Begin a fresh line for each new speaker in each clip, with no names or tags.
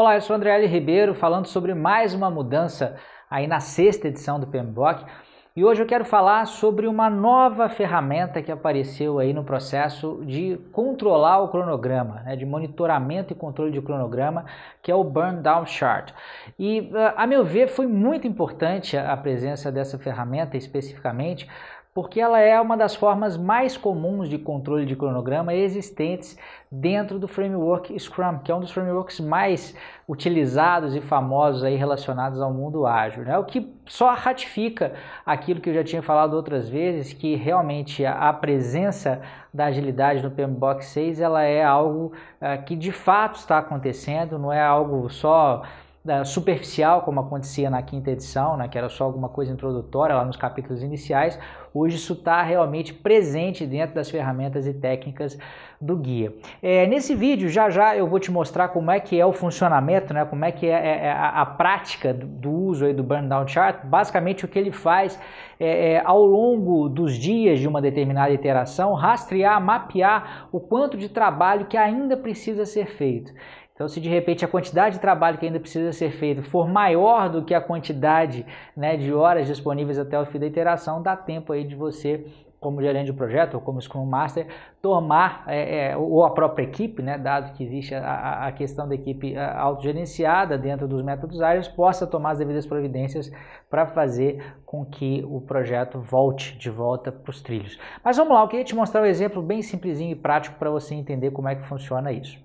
Olá, eu sou André L. Ribeiro, falando sobre mais uma mudança aí na sexta edição do PMBOK. E hoje eu quero falar sobre uma nova ferramenta que apareceu aí no processo de controlar o cronograma, né, de monitoramento e controle de cronograma, que é o Burn Down Chart. E, a meu ver, foi muito importante a presença dessa ferramenta especificamente, porque ela é uma das formas mais comuns de controle de cronograma existentes dentro do framework Scrum, que é um dos frameworks mais utilizados e famosos aí relacionados ao mundo ágil, né? O que só ratifica aquilo que eu já tinha falado outras vezes, que realmente a, presença da agilidade no PMBOK 6 ela é algo uh, que de fato está acontecendo, não é algo só superficial, como acontecia na quinta edição, né, que era só alguma coisa introdutória lá nos capítulos iniciais, hoje isso está realmente presente dentro das ferramentas e técnicas do guia. É, nesse vídeo, já já eu vou te mostrar como é que é o funcionamento, né, como é que é, é, é a, a, prática do, do uso aí do Burn Down Chart. Basicamente, o que ele faz é, é, ao longo dos dias de uma determinada iteração, rastrear, mapear o quanto de trabalho que ainda precisa ser feito. Então, se de repente a quantidade de trabalho que ainda precisa ser feito for maior do que a quantidade né, de horas disponíveis até o fim da iteração, dá tempo aí de você, como gerente de projeto ou como Scrum Master, tomar, é, é, ou a própria equipe, né, dado que existe a, a questão da equipe autogerenciada dentro dos métodos ágeis, possa tomar as devidas providências para fazer com que o projeto volte de volta para os trilhos. Mas vamos lá, eu queria te mostrar um exemplo bem simplesinho e prático para você entender como é que funciona isso.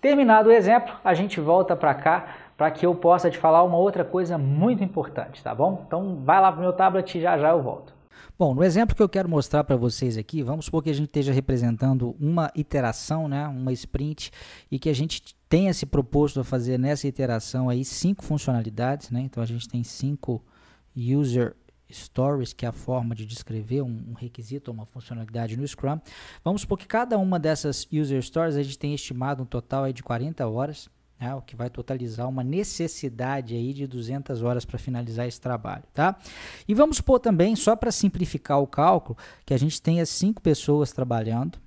Terminado o exemplo, a gente volta para cá para que eu possa te falar uma outra coisa muito importante, tá bom? Então vai lá para o meu tablet e já já eu volto.
Bom, no exemplo que eu quero mostrar para vocês aqui, vamos supor que a gente esteja representando uma iteração, né, uma sprint, e que a gente tenha se proposto a fazer nessa iteração aí cinco funcionalidades, né? Então a gente tem cinco user stories, que é a forma de descrever um, requisito ou uma funcionalidade no Scrum. Vamos supor que cada uma dessas user stories a gente tem estimado um total aí de 40 horas, né, o que vai totalizar uma necessidade aí de 200 horas para finalizar esse trabalho, tá? E vamos supor também, só para simplificar o cálculo, que a gente tenha cinco pessoas trabalhando,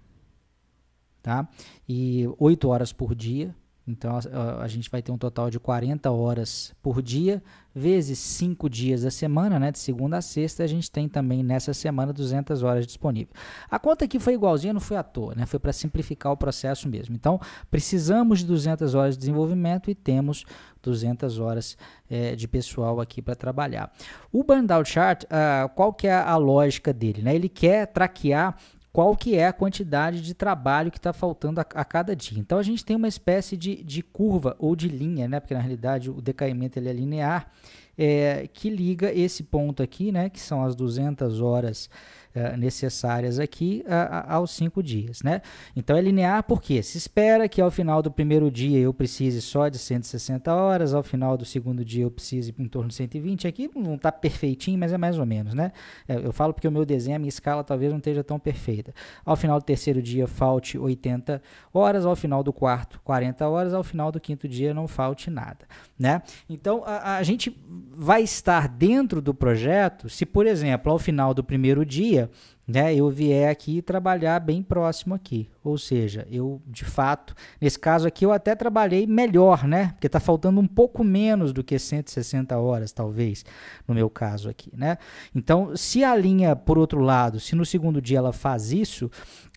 tá? E 8 horas por dia, então a, a, gente vai ter um total de 40 horas por dia, vezes 5 dias da semana, né? De segunda a sexta, a gente tem também nessa semana 200 horas disponíveis. A conta aqui foi igualzinha, não foi à toa, né? Foi para simplificar o processo mesmo. Então, precisamos de 200 horas de desenvolvimento e temos 200 horas é, de pessoal aqui para trabalhar. O Burnout Chart, uh, qual que é a lógica dele? Né? Ele quer traquear qual que é a quantidade de trabalho que está faltando a, a, cada dia. Então a gente tem uma espécie de, de curva ou de linha, né? porque na realidade o decaimento ele é linear, é, que liga esse ponto aqui, né? que são as 200 horas uh, necessárias aqui uh, aos cinco dias. Né? Então é linear porque se espera que ao final do primeiro dia eu precise só de 160 horas, ao final do segundo dia eu precise em torno de 120. Aqui não está perfeitinho, mas é mais ou menos. Né? É, eu falo porque o meu desenho, a minha escala talvez não esteja tão perfeita. Ao final do terceiro dia falte 80 horas, ao final do quarto 40 horas, ao final do quinto dia não falte nada. Né? Então a, a gente vai estar dentro do projeto se, por exemplo, ao final do primeiro dia né, eu vier aqui trabalhar bem próximo aqui. Ou seja, eu de fato, nesse caso aqui eu até trabalhei melhor, né? Porque está faltando um pouco menos do que 160 horas, talvez, no meu caso aqui, né? Então, se a linha, por outro lado, se no segundo dia ela faz isso,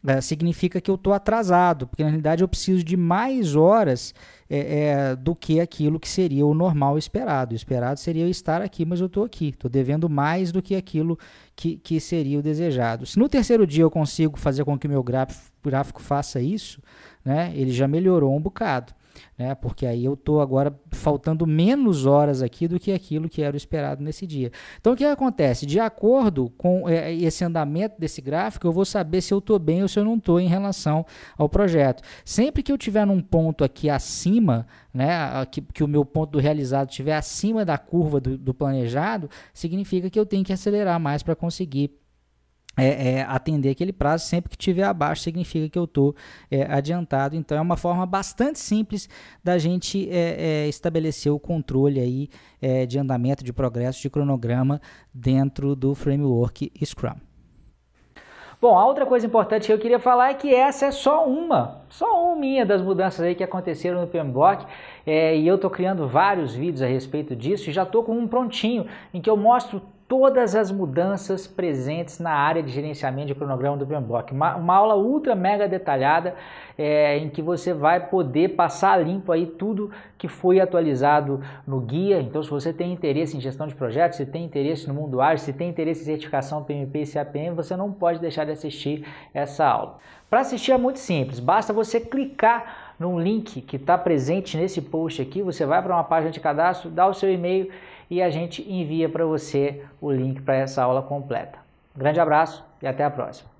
é, significa que eu estou atrasado, porque na realidade eu preciso de mais horas é, é, do que aquilo que seria o normal esperado. O esperado seria estar aqui, mas eu estou aqui. Estou devendo mais do que aquilo que, que seria o desejado. Se no terceiro dia eu consigo fazer com que o meu gráfico, gráfico faça isso, né, ele já melhorou um bocado né? Porque aí eu estou agora faltando menos horas aqui do que aquilo que era o esperado nesse dia. Então o que acontece? De acordo com é, esse andamento desse gráfico, eu vou saber se eu estou bem ou se eu não estou em relação ao projeto. Sempre que eu tiver num ponto aqui acima, né, que, que o meu ponto do realizado estiver acima da curva do, do planejado, significa que eu tenho que acelerar mais para conseguir é, é, atender aquele prazo, sempre que tiver abaixo significa que eu estou é, adiantado. Então é uma forma bastante simples da gente é, é, estabelecer o controle aí é, de andamento, de progresso, de cronograma dentro do framework Scrum.
Bom, a outra coisa importante que eu queria falar é que essa é só uma, só uma das mudanças aí que aconteceram no PMBOK. e eu estou criando vários vídeos a respeito disso e já estou com um prontinho em que eu mostro todas as mudanças presentes na área de gerenciamento de cronograma do PMBOK. Uma, uma aula ultra mega detalhada é, em que você vai poder passar limpo aí tudo que foi atualizado no guia. Então, se você tem interesse em gestão de projetos, se tem interesse no mundo ágil, se tem interesse em certificação PMP e CAPM, você não pode deixar de assistir essa aula. Para assistir é muito simples, basta você clicar num link que está presente nesse post aqui, você vai para uma página de cadastro, dá o seu e-mail e a gente envia para você o link para essa aula completa. grande abraço e até a próxima.